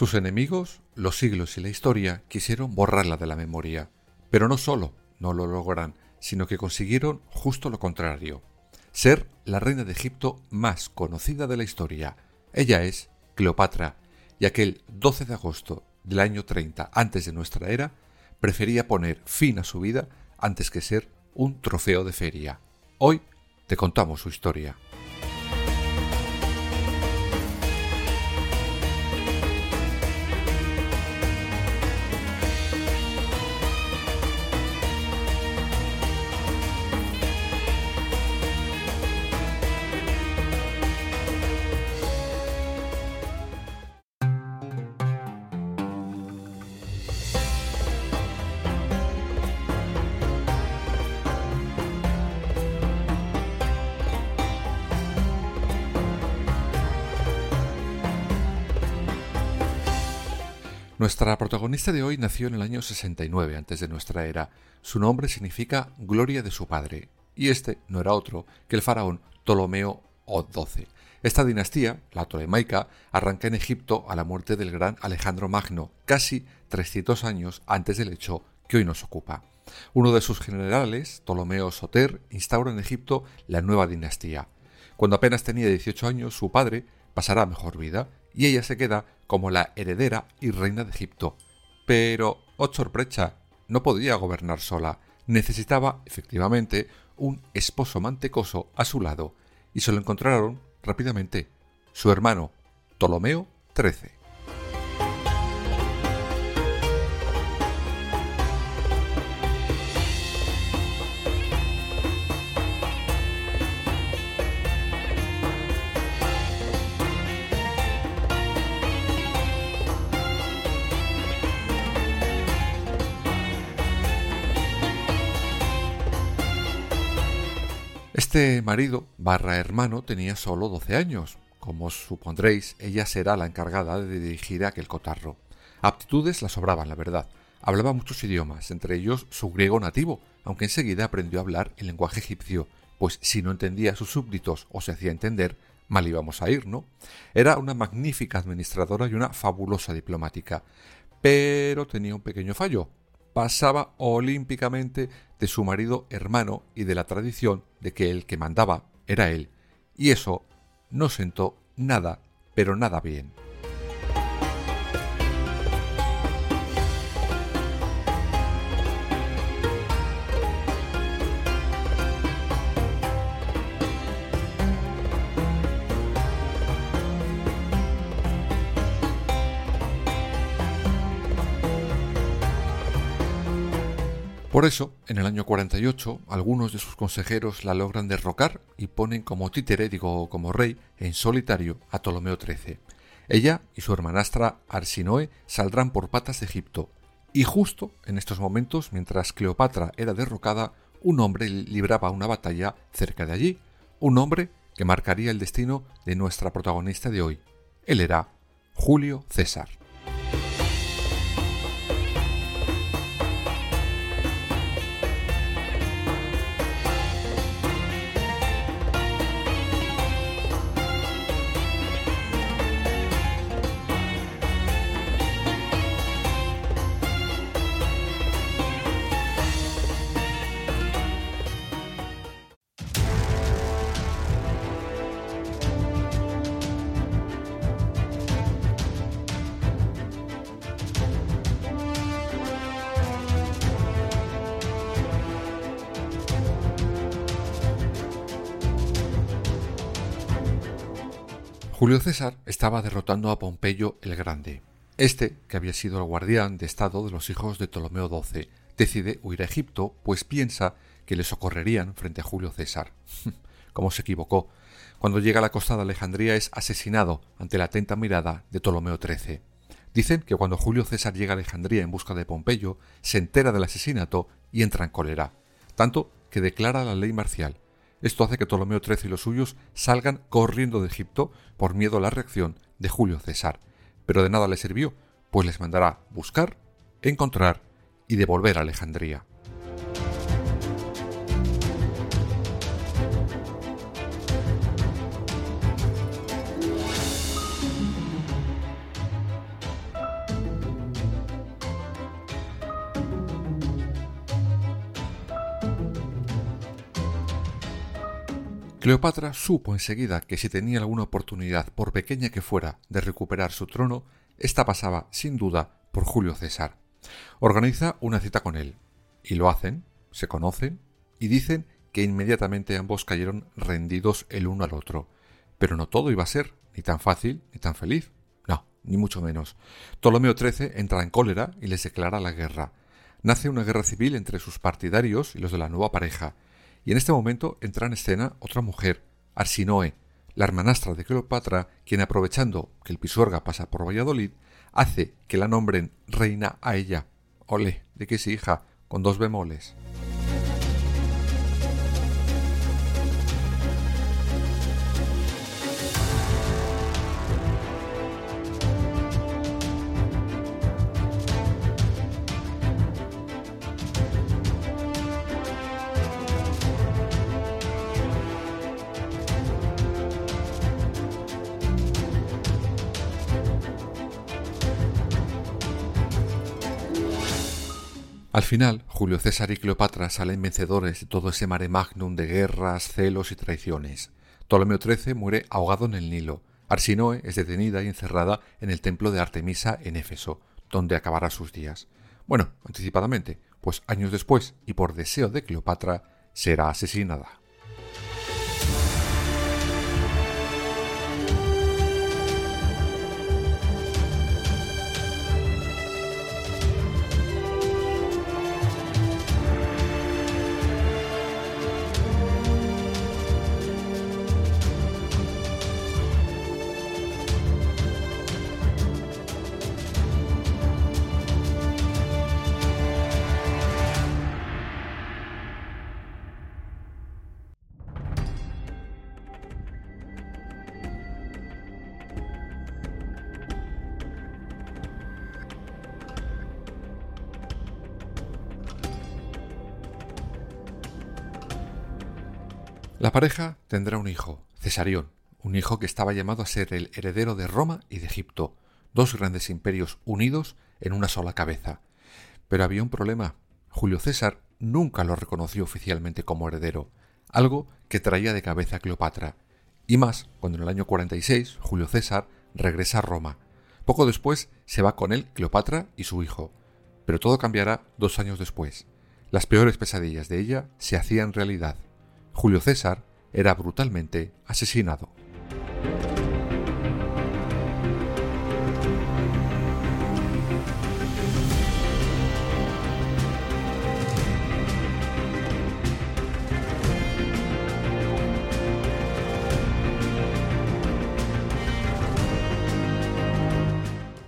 Sus enemigos, los siglos y la historia quisieron borrarla de la memoria, pero no solo no lo logran, sino que consiguieron justo lo contrario, ser la reina de Egipto más conocida de la historia. Ella es Cleopatra, y aquel 12 de agosto del año 30 antes de nuestra era, prefería poner fin a su vida antes que ser un trofeo de feria. Hoy te contamos su historia. Nuestra protagonista de hoy nació en el año 69 antes de nuestra era. Su nombre significa gloria de su padre, y este no era otro que el faraón Ptolomeo XII. Esta dinastía, la tolemaica, arranca en Egipto a la muerte del gran Alejandro Magno, casi 300 años antes del hecho que hoy nos ocupa. Uno de sus generales, Ptolomeo Soter, instaura en Egipto la nueva dinastía. Cuando apenas tenía 18 años, su padre pasará mejor vida y ella se queda como la heredera y reina de Egipto. Pero, oh sorpresa, no podía gobernar sola, necesitaba, efectivamente, un esposo mantecoso a su lado, y se lo encontraron rápidamente, su hermano, Ptolomeo XIII. Este marido barra hermano tenía solo 12 años. Como os supondréis, ella será la encargada de dirigir aquel cotarro. Aptitudes la sobraban, la verdad. Hablaba muchos idiomas, entre ellos su griego nativo, aunque enseguida aprendió a hablar el lenguaje egipcio, pues si no entendía a sus súbditos o se hacía entender, mal íbamos a ir, ¿no? Era una magnífica administradora y una fabulosa diplomática. Pero tenía un pequeño fallo pasaba olímpicamente de su marido hermano y de la tradición de que el que mandaba era él, y eso no sentó nada, pero nada bien. Por eso, en el año 48, algunos de sus consejeros la logran derrocar y ponen como títere, digo como rey, en solitario a Ptolomeo XIII. Ella y su hermanastra Arsinoe saldrán por patas de Egipto. Y justo en estos momentos, mientras Cleopatra era derrocada, un hombre libraba una batalla cerca de allí, un hombre que marcaría el destino de nuestra protagonista de hoy. Él era Julio César. Julio César estaba derrotando a Pompeyo el Grande. Este, que había sido el guardián de estado de los hijos de Ptolomeo XII, decide huir a Egipto, pues piensa que le socorrerían frente a Julio César. ¿Cómo se equivocó? Cuando llega a la costa de Alejandría es asesinado ante la atenta mirada de Ptolomeo XIII. Dicen que cuando Julio César llega a Alejandría en busca de Pompeyo, se entera del asesinato y entra en cólera, tanto que declara la ley marcial. Esto hace que Ptolomeo XIII y los suyos salgan corriendo de Egipto por miedo a la reacción de Julio César. Pero de nada le sirvió, pues les mandará buscar, encontrar y devolver a Alejandría. Cleopatra supo enseguida que si tenía alguna oportunidad, por pequeña que fuera, de recuperar su trono, esta pasaba, sin duda, por Julio César. Organiza una cita con él, y lo hacen, se conocen, y dicen que inmediatamente ambos cayeron rendidos el uno al otro. Pero no todo iba a ser ni tan fácil ni tan feliz. No, ni mucho menos. Ptolomeo XIII entra en cólera y les declara la guerra. Nace una guerra civil entre sus partidarios y los de la nueva pareja, y en este momento entra en escena otra mujer, Arsinoe, la hermanastra de Cleopatra, quien aprovechando que el Pisuerga pasa por Valladolid, hace que la nombren reina a ella. Ole, de que sí, hija, con dos bemoles. Al final, Julio César y Cleopatra salen vencedores de todo ese mare magnum de guerras, celos y traiciones. Ptolomeo XIII muere ahogado en el Nilo. Arsinoe es detenida y encerrada en el templo de Artemisa en Éfeso, donde acabará sus días. Bueno, anticipadamente, pues años después, y por deseo de Cleopatra, será asesinada. La pareja tendrá un hijo, Cesarión, un hijo que estaba llamado a ser el heredero de Roma y de Egipto, dos grandes imperios unidos en una sola cabeza. Pero había un problema. Julio César nunca lo reconoció oficialmente como heredero, algo que traía de cabeza a Cleopatra, y más cuando en el año 46 Julio César regresa a Roma. Poco después se va con él Cleopatra y su hijo, pero todo cambiará dos años después. Las peores pesadillas de ella se hacían realidad. Julio César era brutalmente asesinado.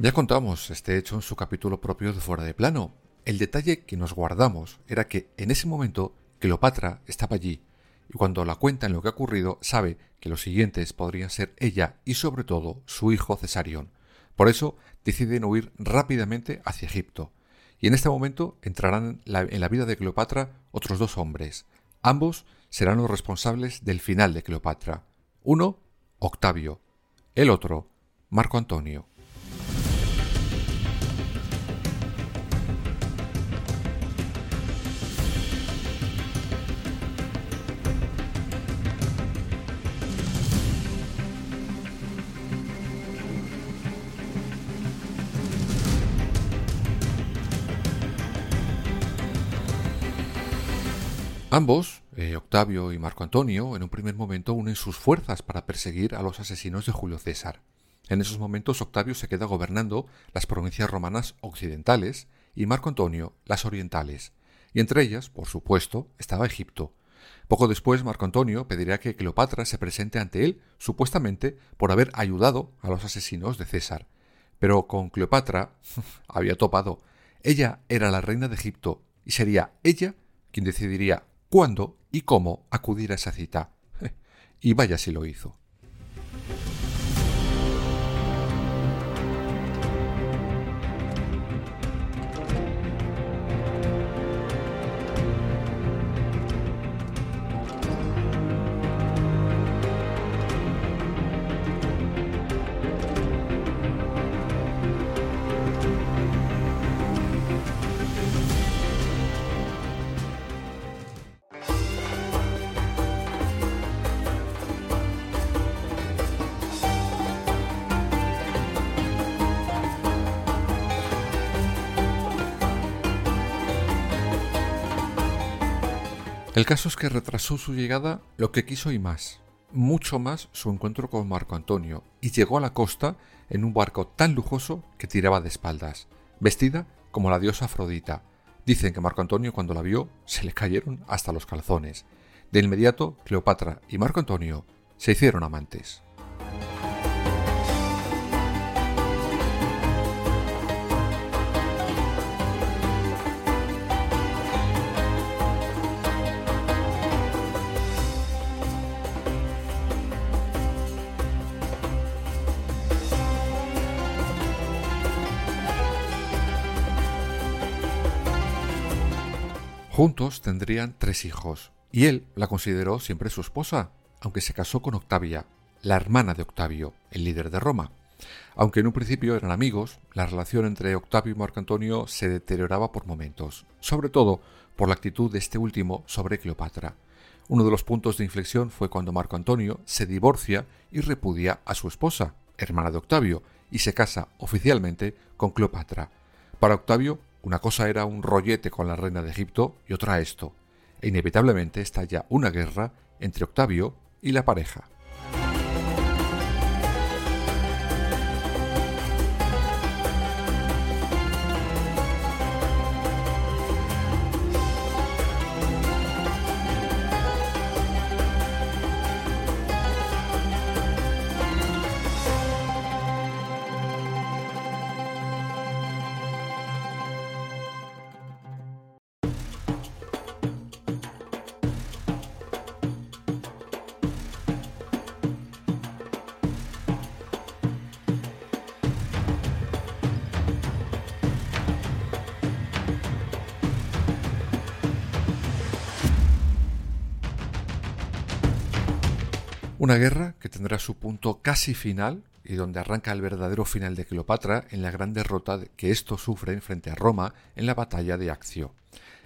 Ya contamos este hecho en su capítulo propio de Fuera de Plano. El detalle que nos guardamos era que en ese momento Cleopatra estaba allí, y cuando la cuenta en lo que ha ocurrido sabe que los siguientes podrían ser ella y sobre todo su hijo Cesarión. Por eso deciden huir rápidamente hacia Egipto. Y en este momento entrarán en la vida de Cleopatra otros dos hombres. Ambos serán los responsables del final de Cleopatra. Uno, Octavio. El otro, Marco Antonio. Ambos, eh, Octavio y Marco Antonio, en un primer momento unen sus fuerzas para perseguir a los asesinos de Julio César. En esos momentos Octavio se queda gobernando las provincias romanas occidentales y Marco Antonio las orientales. y entre ellas, por supuesto, estaba Egipto. Poco después, Marco Antonio pediría que Cleopatra se presente ante él, supuestamente por haber ayudado a los asesinos de César. Pero con Cleopatra había topado. Ella era la reina de Egipto y sería ella quien decidiría cuándo y cómo acudir a esa cita. Y vaya si lo hizo. El caso es que retrasó su llegada lo que quiso y más, mucho más su encuentro con Marco Antonio, y llegó a la costa en un barco tan lujoso que tiraba de espaldas, vestida como la diosa Afrodita. Dicen que Marco Antonio cuando la vio se le cayeron hasta los calzones. De inmediato, Cleopatra y Marco Antonio se hicieron amantes. Juntos tendrían tres hijos, y él la consideró siempre su esposa, aunque se casó con Octavia, la hermana de Octavio, el líder de Roma. Aunque en un principio eran amigos, la relación entre Octavio y Marco Antonio se deterioraba por momentos, sobre todo por la actitud de este último sobre Cleopatra. Uno de los puntos de inflexión fue cuando Marco Antonio se divorcia y repudia a su esposa, hermana de Octavio, y se casa oficialmente con Cleopatra. Para Octavio, una cosa era un rollete con la reina de Egipto y otra esto, e inevitablemente estalla una guerra entre Octavio y la pareja. Una guerra que tendrá su punto casi final y donde arranca el verdadero final de Cleopatra en la gran derrota que esto sufre frente a Roma en la batalla de Accio.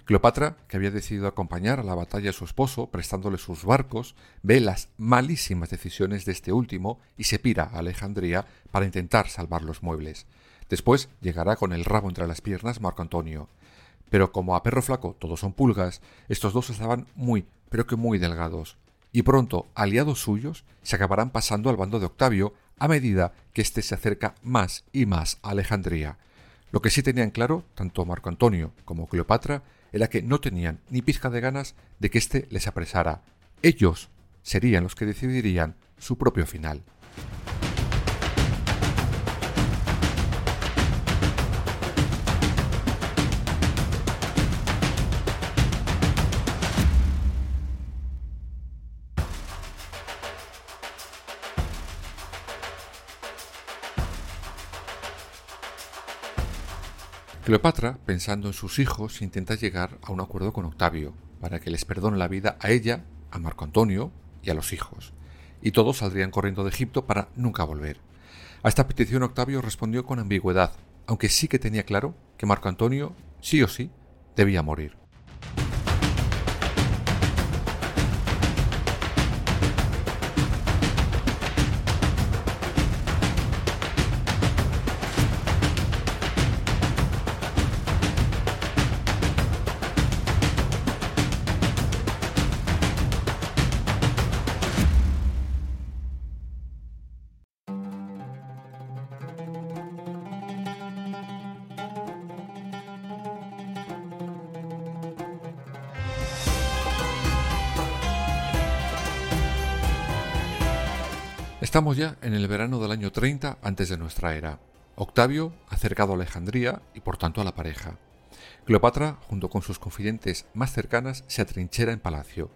Cleopatra, que había decidido acompañar a la batalla a su esposo prestándole sus barcos, ve las malísimas decisiones de este último y se pira a Alejandría para intentar salvar los muebles. Después llegará con el rabo entre las piernas Marco Antonio. Pero como a perro flaco todos son pulgas, estos dos estaban muy, pero que muy delgados y pronto aliados suyos se acabarán pasando al bando de Octavio a medida que éste se acerca más y más a Alejandría. Lo que sí tenían claro, tanto Marco Antonio como Cleopatra, era que no tenían ni pizca de ganas de que éste les apresara. Ellos serían los que decidirían su propio final. Cleopatra, pensando en sus hijos, intenta llegar a un acuerdo con Octavio para que les perdone la vida a ella, a Marco Antonio y a los hijos, y todos saldrían corriendo de Egipto para nunca volver. A esta petición Octavio respondió con ambigüedad, aunque sí que tenía claro que Marco Antonio, sí o sí, debía morir. Estamos ya en el verano del año 30 antes de nuestra era. Octavio acercado a Alejandría y por tanto a la pareja. Cleopatra, junto con sus confidentes más cercanas, se atrinchera en palacio.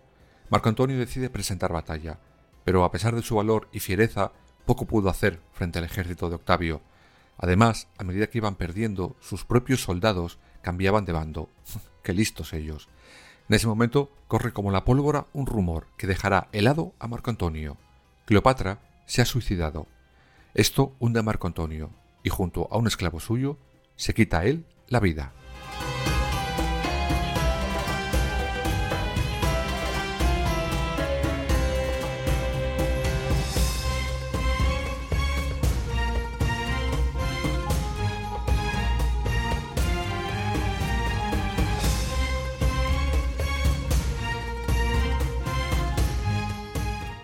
Marco Antonio decide presentar batalla, pero a pesar de su valor y fiereza, poco pudo hacer frente al ejército de Octavio. Además, a medida que iban perdiendo, sus propios soldados cambiaban de bando. ¡Qué listos ellos! En ese momento corre como la pólvora un rumor que dejará helado a Marco Antonio. Cleopatra se ha suicidado. Esto hunde a Marco Antonio y junto a un esclavo suyo se quita a él la vida.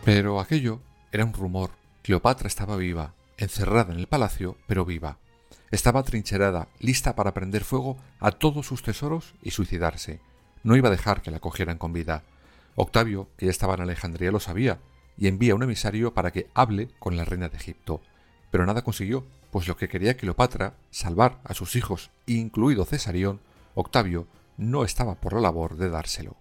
Pero aquello era un rumor. Cleopatra estaba viva, encerrada en el palacio, pero viva. Estaba trincherada, lista para prender fuego a todos sus tesoros y suicidarse. No iba a dejar que la cogieran con vida. Octavio, que ya estaba en Alejandría, lo sabía, y envía un emisario para que hable con la reina de Egipto. Pero nada consiguió, pues lo que quería Cleopatra, salvar a sus hijos, incluido Cesarión, Octavio no estaba por la labor de dárselo.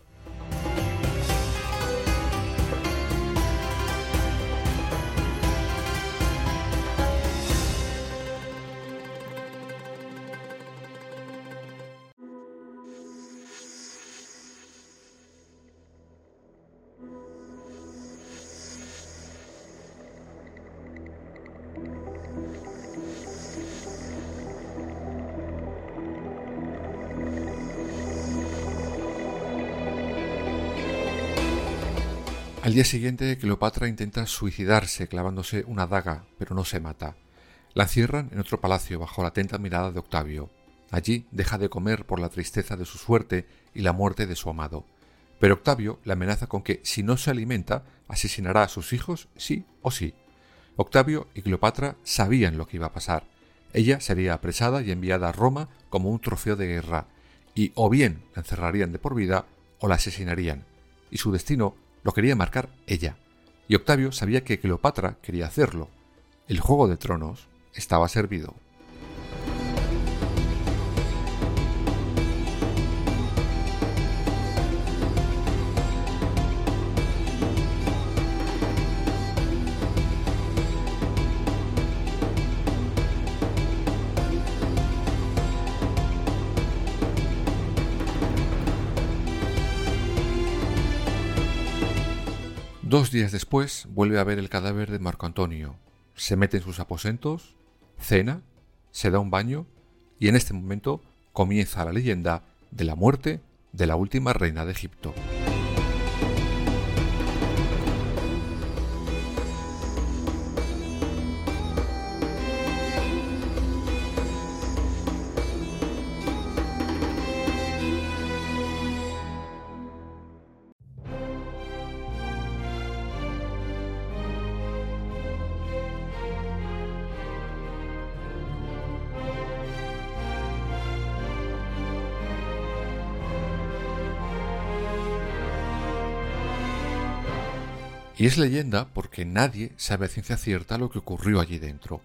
Al día siguiente, Cleopatra intenta suicidarse clavándose una daga, pero no se mata. La encierran en otro palacio bajo la atenta mirada de Octavio. Allí deja de comer por la tristeza de su suerte y la muerte de su amado. Pero Octavio le amenaza con que si no se alimenta, asesinará a sus hijos sí o sí. Octavio y Cleopatra sabían lo que iba a pasar. Ella sería apresada y enviada a Roma como un trofeo de guerra, y o bien la encerrarían de por vida o la asesinarían, y su destino lo quería marcar ella, y Octavio sabía que Cleopatra quería hacerlo. El juego de tronos estaba servido. Dos días después vuelve a ver el cadáver de Marco Antonio, se mete en sus aposentos, cena, se da un baño y en este momento comienza la leyenda de la muerte de la última reina de Egipto. Y es leyenda porque nadie sabe a ciencia cierta lo que ocurrió allí dentro.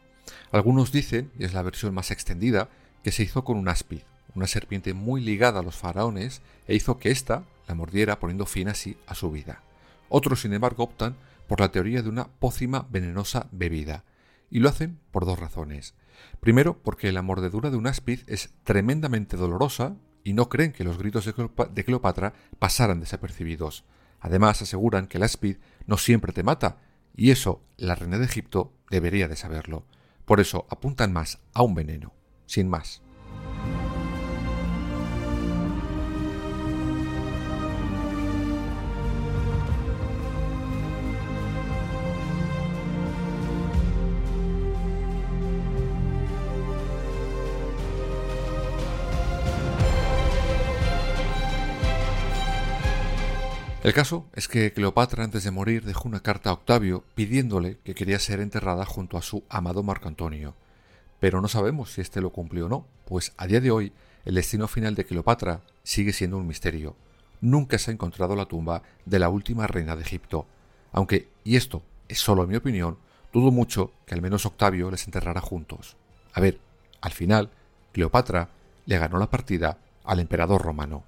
Algunos dicen, y es la versión más extendida, que se hizo con un áspid, una serpiente muy ligada a los faraones, e hizo que ésta la mordiera poniendo fin así a su vida. Otros, sin embargo, optan por la teoría de una pócima venenosa bebida, y lo hacen por dos razones. Primero, porque la mordedura de un áspid es tremendamente dolorosa y no creen que los gritos de Cleopatra pasaran desapercibidos. Además, aseguran que el áspid no siempre te mata, y eso la reina de Egipto debería de saberlo. Por eso apuntan más a un veneno, sin más. El caso es que Cleopatra antes de morir dejó una carta a Octavio pidiéndole que quería ser enterrada junto a su amado Marco Antonio. Pero no sabemos si éste lo cumplió o no, pues a día de hoy el destino final de Cleopatra sigue siendo un misterio. Nunca se ha encontrado la tumba de la última reina de Egipto. Aunque, y esto es solo mi opinión, dudo mucho que al menos Octavio les enterrara juntos. A ver, al final, Cleopatra le ganó la partida al emperador romano.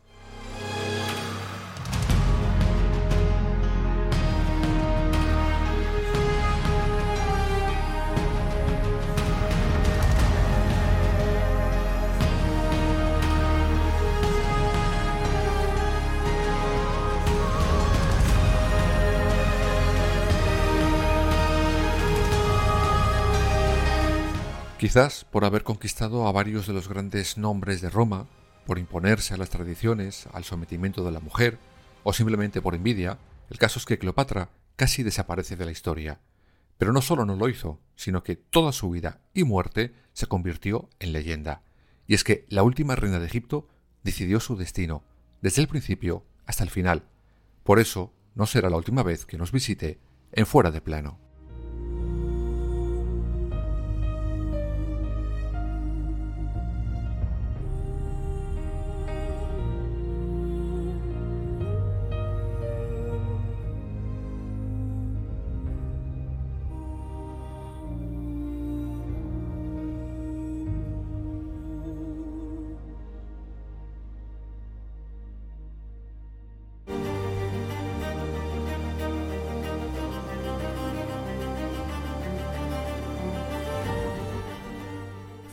Quizás por haber conquistado a varios de los grandes nombres de Roma, por imponerse a las tradiciones, al sometimiento de la mujer, o simplemente por envidia, el caso es que Cleopatra casi desaparece de la historia. Pero no solo no lo hizo, sino que toda su vida y muerte se convirtió en leyenda. Y es que la última reina de Egipto decidió su destino, desde el principio hasta el final. Por eso, no será la última vez que nos visite en fuera de plano.